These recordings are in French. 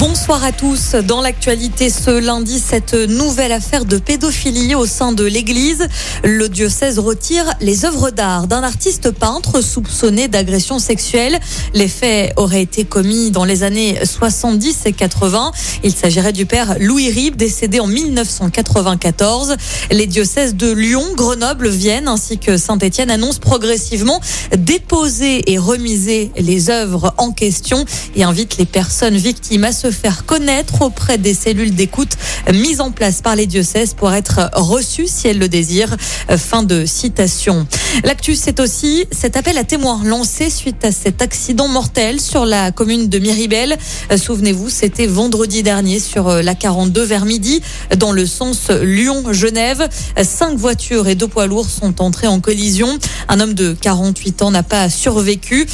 Bonsoir à tous. Dans l'actualité ce lundi, cette nouvelle affaire de pédophilie au sein de l'Église. Le diocèse retire les œuvres d'art d'un artiste peintre soupçonné d'agression sexuelle. Les faits auraient été commis dans les années 70 et 80. Il s'agirait du père Louis Rib, décédé en 1994. Les diocèses de Lyon, Grenoble, Vienne ainsi que Saint-Étienne annoncent progressivement déposer et remiser les œuvres en question et invitent les personnes victimes à se faire connaître auprès des cellules d'écoute mises en place par les diocèses pour être reçues si elles le désirent. Fin de citation. L'actu, c'est aussi cet appel à témoins lancé suite à cet accident mortel sur la commune de Miribel. Souvenez-vous, c'était vendredi dernier sur la 42 vers midi dans le sens Lyon-Genève. Cinq voitures et deux poids lourds sont entrés en collision. Un homme de 48 ans n'a pas survécu.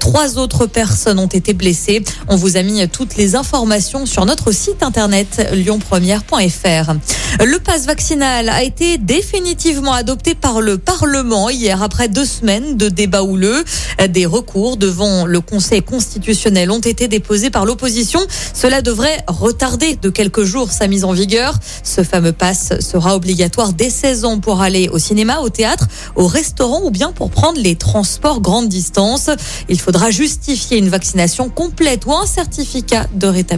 Trois autres personnes ont été blessées. On vous a mis toutes les informations sur notre site internet lyonpremière.fr. Le pass vaccinal a été définitivement adopté par le Parlement hier après deux semaines de débats houleux. Des recours devant le Conseil constitutionnel ont été déposés par l'opposition. Cela devrait retarder de quelques jours sa mise en vigueur. Ce fameux pass sera obligatoire dès 16 ans pour aller au cinéma, au théâtre, au restaurant ou bien pour prendre les transports grande distance. Il faudra justifier une vaccination complète ou un certificat de rétablissement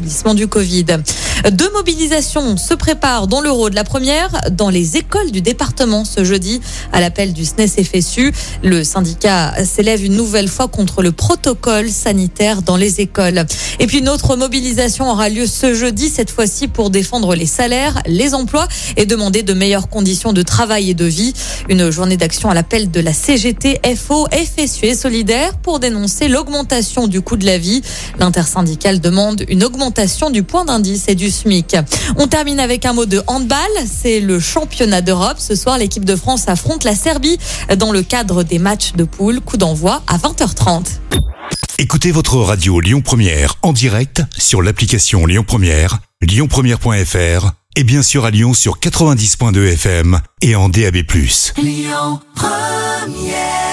Deux mobilisations se préparent dans l'euro de la première dans les écoles du département ce jeudi à l'appel du SNES FSU. Le syndicat s'élève une nouvelle fois contre le protocole sanitaire dans les écoles. Et puis une autre mobilisation aura lieu ce jeudi, cette fois-ci pour défendre les salaires, les emplois et demander de meilleures conditions de travail et de vie. Une journée d'action à l'appel de la CGT, FO, FSU et Solidaire pour dénoncer l'augmentation du coût de la vie. L'intersyndicale demande une augmentation du point d'indice et du SMIC. On termine avec un mot de handball. C'est le championnat d'Europe. Ce soir, l'équipe de France affronte la Serbie dans le cadre des matchs de poule. Coup d'envoi à 20h30. Écoutez votre radio Lyon Première en direct sur l'application Lyon Première, lyonpremière.fr et bien sûr à Lyon sur 90.2 FM et en DAB+. Lyon Première